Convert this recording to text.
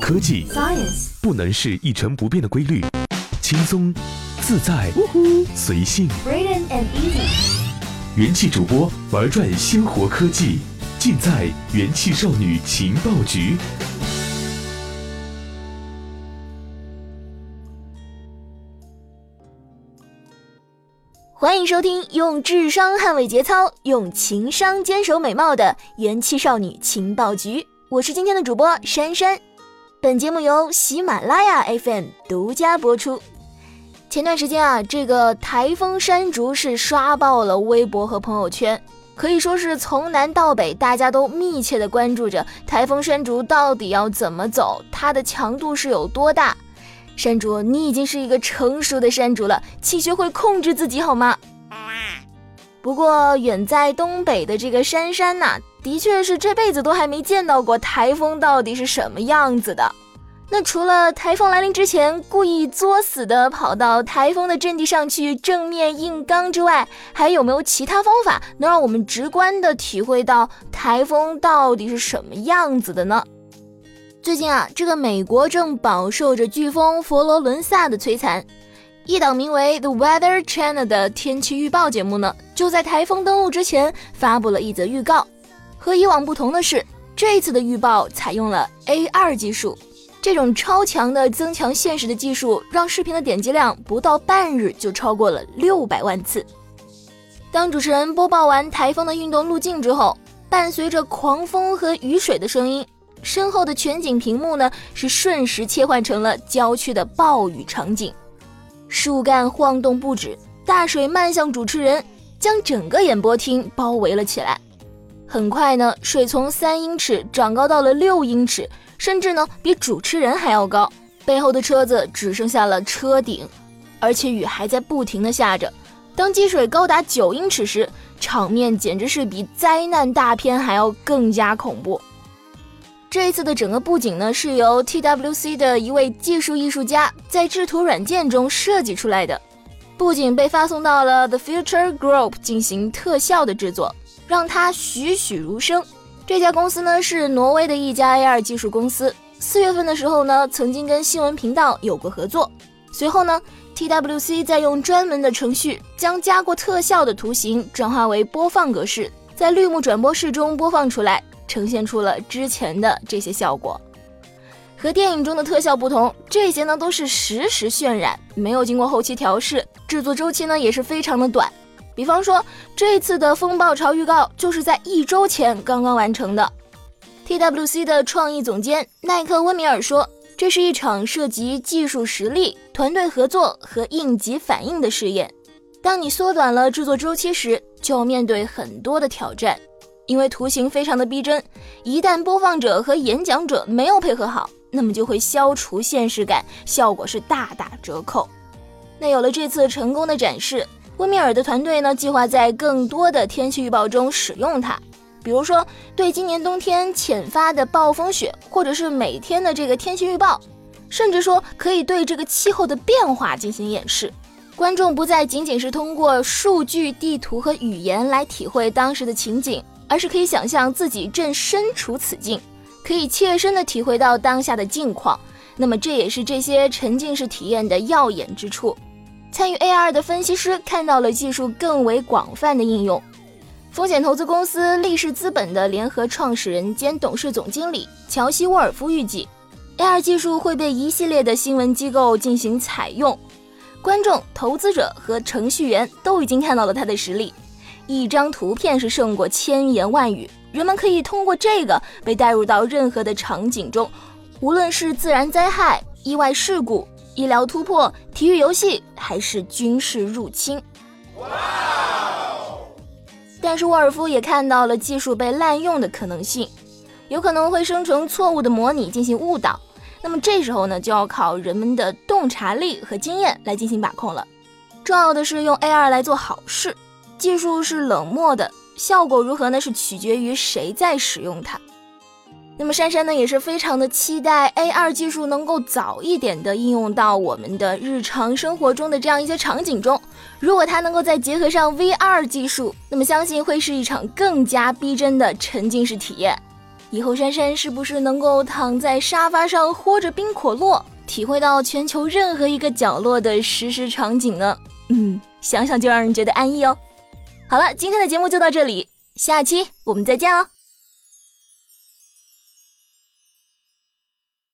科技 Science 不能是一成不变的规律，轻松、自在、随性。Braden and Easy 元气主播玩转鲜活科技，尽在元气少女情报局。欢迎收听用智商捍卫节操，用情商坚守美貌的元气少女情报局。我是今天的主播珊珊。本节目由喜马拉雅 FM 独家播出。前段时间啊，这个台风山竹是刷爆了微博和朋友圈，可以说是从南到北，大家都密切的关注着台风山竹到底要怎么走，它的强度是有多大。山竹，你已经是一个成熟的山竹了，请学会控制自己好吗？不过远在东北的这个珊珊呐、的确是这辈子都还没见到过台风到底是什么样子的。那除了台风来临之前故意作死的跑到台风的阵地上去正面硬刚之外，还有没有其他方法能让我们直观的体会到台风到底是什么样子的呢？最近啊，这个美国正饱受着飓风佛罗伦萨的摧残，一档名为《The Weather Channel》的天气预报节目呢，就在台风登陆之前发布了一则预告。和以往不同的是，这次的预报采用了 AR 技术，这种超强的增强现实的技术，让视频的点击量不到半日就超过了六百万次。当主持人播报完台风的运动路径之后，伴随着狂风和雨水的声音。身后的全景屏幕呢，是瞬时切换成了郊区的暴雨场景，树干晃动不止，大水漫向主持人，将整个演播厅包围了起来。很快呢，水从三英尺长高到了六英尺，甚至呢比主持人还要高。背后的车子只剩下了车顶，而且雨还在不停的下着。当积水高达九英尺时，场面简直是比灾难大片还要更加恐怖。这一次的整个布景呢，是由 TWC 的一位技术艺术家在制图软件中设计出来的。布景被发送到了 The Future Group 进行特效的制作，让它栩栩如生。这家公司呢是挪威的一家 AR 技术公司。四月份的时候呢，曾经跟新闻频道有过合作。随后呢，TWC 再用专门的程序将加过特效的图形转化为播放格式，在绿幕转播室中播放出来。呈现出了之前的这些效果，和电影中的特效不同，这些呢都是实时渲染，没有经过后期调试，制作周期呢也是非常的短。比方说这次的风暴潮预告就是在一周前刚刚完成的。TWC 的创意总监奈克温米尔说：“这是一场涉及技术实力、团队合作和应急反应的试验。当你缩短了制作周期时，就要面对很多的挑战。”因为图形非常的逼真，一旦播放者和演讲者没有配合好，那么就会消除现实感，效果是大打折扣。那有了这次成功的展示，温米尔的团队呢，计划在更多的天气预报中使用它，比如说对今年冬天浅发的暴风雪，或者是每天的这个天气预报，甚至说可以对这个气候的变化进行演示。观众不再仅仅是通过数据、地图和语言来体会当时的情景。而是可以想象自己正身处此境，可以切身的体会到当下的境况。那么这也是这些沉浸式体验的耀眼之处。参与 AR 的分析师看到了技术更为广泛的应用。风险投资公司力士资本的联合创始人兼董事总经理乔西沃尔夫预计，AR 技术会被一系列的新闻机构进行采用，观众、投资者和程序员都已经看到了它的实力。一张图片是胜过千言万语，人们可以通过这个被带入到任何的场景中，无论是自然灾害、意外事故、医疗突破、体育游戏，还是军事入侵。但是沃尔夫也看到了技术被滥用的可能性，有可能会生成错误的模拟进行误导。那么这时候呢，就要靠人们的洞察力和经验来进行把控了。重要的是用 AR 来做好事。技术是冷漠的，效果如何呢？是取决于谁在使用它。那么珊珊呢，也是非常的期待 AR 技术能够早一点的应用到我们的日常生活中的这样一些场景中。如果它能够再结合上 VR 技术，那么相信会是一场更加逼真的沉浸式体验。以后珊珊是不是能够躺在沙发上喝着冰可乐，体会到全球任何一个角落的实时场景呢？嗯，想想就让人觉得安逸哦。好了，今天的节目就到这里，下期我们再见哦。